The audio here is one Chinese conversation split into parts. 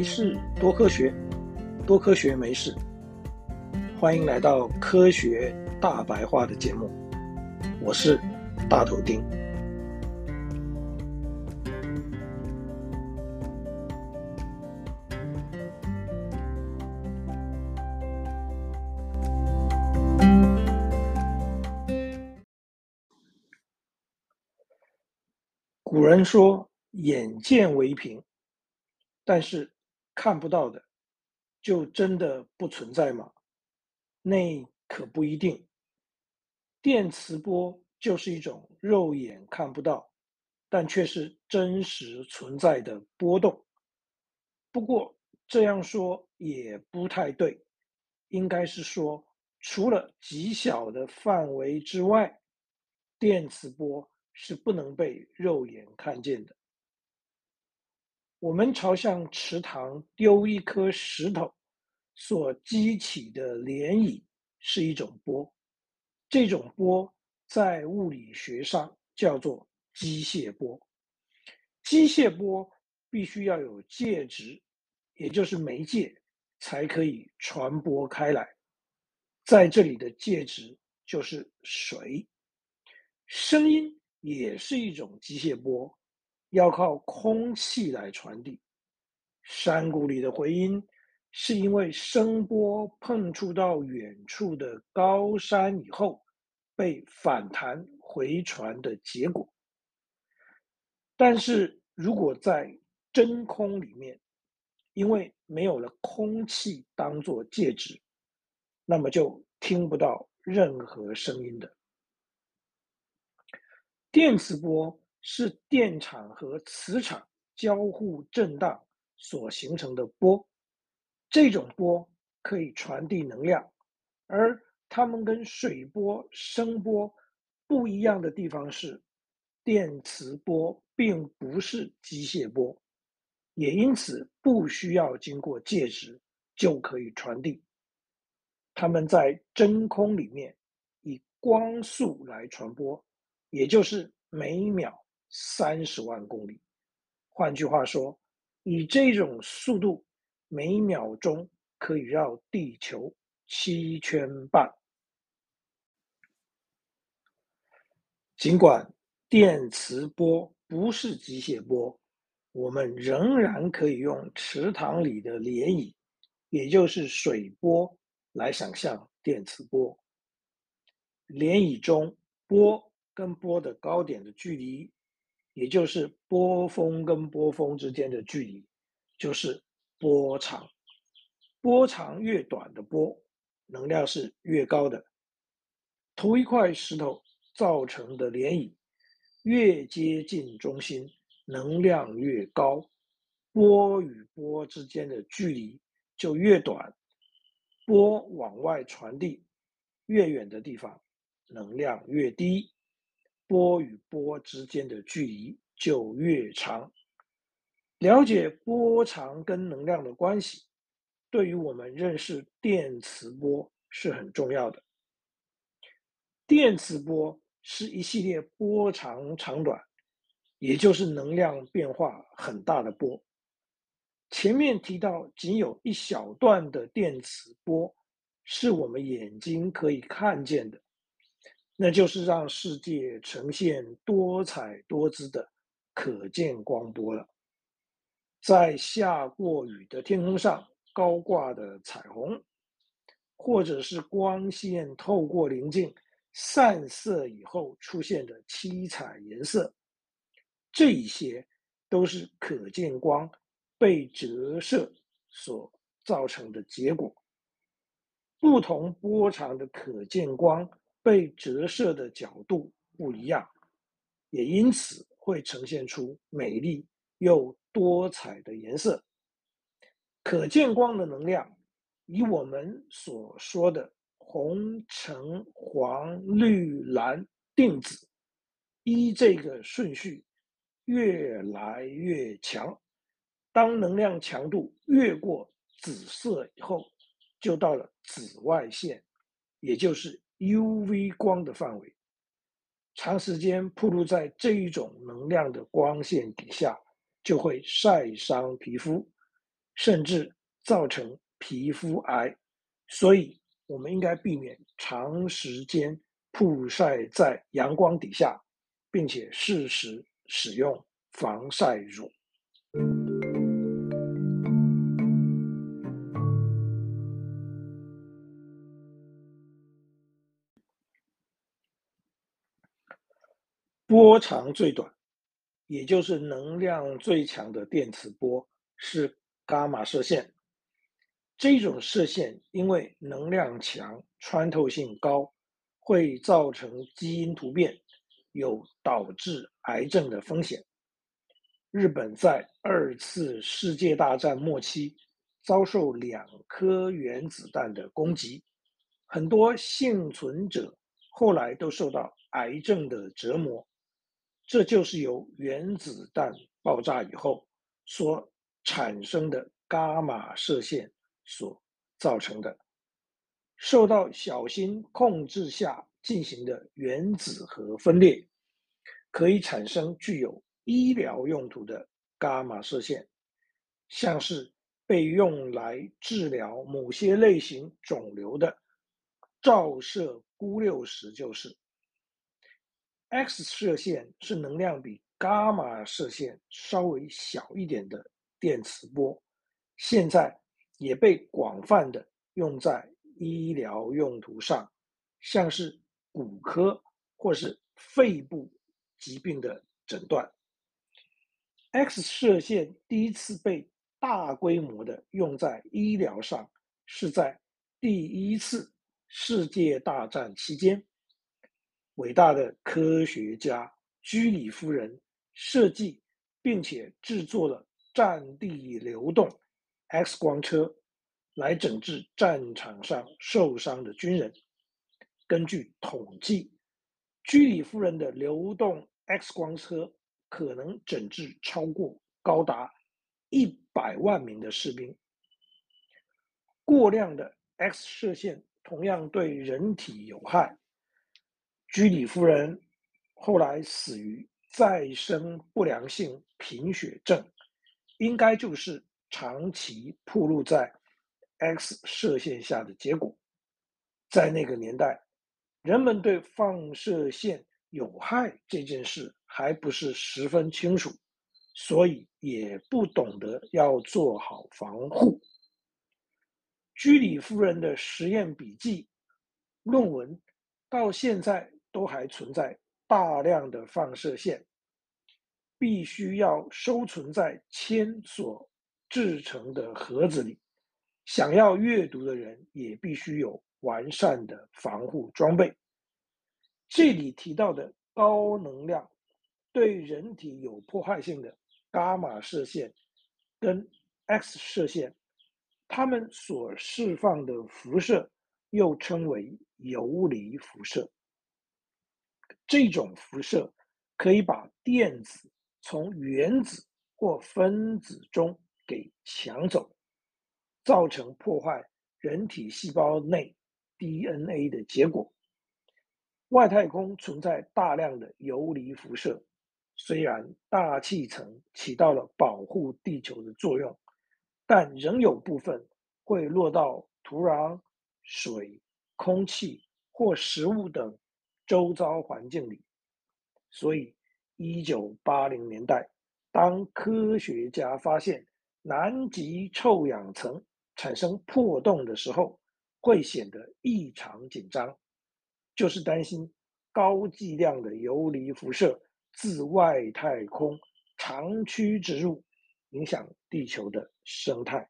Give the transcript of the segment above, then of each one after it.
没事，多科学，多科学没事。欢迎来到科学大白话的节目，我是大头丁。古人说：“眼见为凭。”但是看不到的，就真的不存在吗？那可不一定。电磁波就是一种肉眼看不到，但却是真实存在的波动。不过这样说也不太对，应该是说，除了极小的范围之外，电磁波是不能被肉眼看见的。我们朝向池塘丢一颗石头，所激起的涟漪是一种波。这种波在物理学上叫做机械波。机械波必须要有介质，也就是媒介，才可以传播开来。在这里的介质就是水。声音也是一种机械波。要靠空气来传递。山谷里的回音，是因为声波碰触到远处的高山以后，被反弹回传的结果。但是如果在真空里面，因为没有了空气当作介质，那么就听不到任何声音的。电磁波。是电场和磁场交互震荡所形成的波，这种波可以传递能量，而它们跟水波、声波不一样的地方是，电磁波并不是机械波，也因此不需要经过介质就可以传递。它们在真空里面以光速来传播，也就是每秒。三十万公里，换句话说，以这种速度，每秒钟可以绕地球七圈半。尽管电磁波不是机械波，我们仍然可以用池塘里的涟漪，也就是水波，来想象电磁波。涟漪中波跟波的高点的距离。也就是波峰跟波峰之间的距离，就是波长。波长越短的波，能量是越高的。同一块石头造成的涟漪，越接近中心，能量越高，波与波之间的距离就越短。波往外传递，越远的地方，能量越低。波与波之间的距离就越长。了解波长跟能量的关系，对于我们认识电磁波是很重要的。电磁波是一系列波长长短，也就是能量变化很大的波。前面提到，仅有一小段的电磁波是我们眼睛可以看见的。那就是让世界呈现多彩多姿的可见光波了。在下过雨的天空上高挂的彩虹，或者是光线透过棱镜散射以后出现的七彩颜色，这一些都是可见光被折射所造成的结果。不同波长的可见光。被折射的角度不一样，也因此会呈现出美丽又多彩的颜色。可见光的能量，以我们所说的红、橙、黄、绿、蓝、靛、紫，依这个顺序越来越强。当能量强度越过紫色以后，就到了紫外线，也就是。UV 光的范围，长时间暴露在这一种能量的光线底下，就会晒伤皮肤，甚至造成皮肤癌。所以，我们应该避免长时间曝晒在阳光底下，并且适时使用防晒乳。波长最短，也就是能量最强的电磁波是伽马射线。这种射线因为能量强、穿透性高，会造成基因突变，有导致癌症的风险。日本在二次世界大战末期遭受两颗原子弹的攻击，很多幸存者后来都受到癌症的折磨。这就是由原子弹爆炸以后所产生的伽马射线。所造成的，受到小心控制下进行的原子核分裂，可以产生具有医疗用途的伽马射线，像是被用来治疗某些类型肿瘤的照射钴六十就是 X 射线是能量比伽马射线稍微小一点的电磁波，现在。也被广泛的用在医疗用途上，像是骨科或是肺部疾病的诊断。X 射线第一次被大规模的用在医疗上，是在第一次世界大战期间，伟大的科学家居里夫人设计并且制作了战地流动。X 光车来诊治战场上受伤的军人。根据统计，居里夫人的流动 X 光车可能诊治超过高达一百万名的士兵。过量的 X 射线同样对人体有害。居里夫人后来死于再生不良性贫血症，应该就是。长期暴露在 X 射线下的结果，在那个年代，人们对放射线有害这件事还不是十分清楚，所以也不懂得要做好防护。居里夫人的实验笔记、论文到现在都还存在大量的放射线，必须要收存在铅所制成的盒子里，想要阅读的人也必须有完善的防护装备。这里提到的高能量对人体有破坏性的伽马射线跟 X 射线，它们所释放的辐射又称为游离辐射。这种辐射可以把电子从原子或分子中给抢走，造成破坏人体细胞内 DNA 的结果。外太空存在大量的游离辐射，虽然大气层起到了保护地球的作用，但仍有部分会落到土壤、水、空气或食物等周遭环境里。所以，一九八零年代，当科学家发现南极臭氧层产生破洞的时候，会显得异常紧张，就是担心高剂量的游离辐射自外太空长驱直入，影响地球的生态。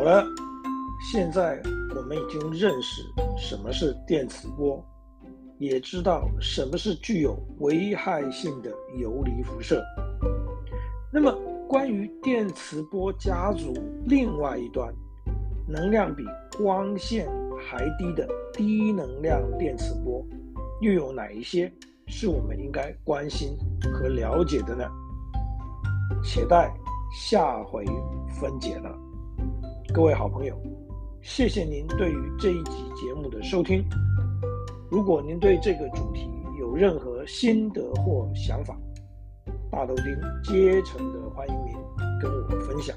好了，现在我们已经认识。什么是电磁波？也知道什么是具有危害性的游离辐射。那么，关于电磁波家族另外一端，能量比光线还低的低能量电磁波，又有哪一些是我们应该关心和了解的呢？且待下回分解了。各位好朋友。谢谢您对于这一集节目的收听，如果您对这个主题有任何心得或想法，大豆丁竭诚的欢迎您跟我分享。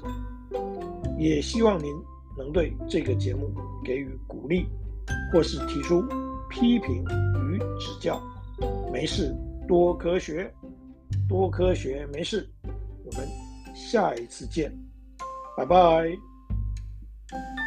也希望您能对这个节目给予鼓励，或是提出批评与指教。没事，多科学，多科学，没事。我们下一次见，拜拜。Thank you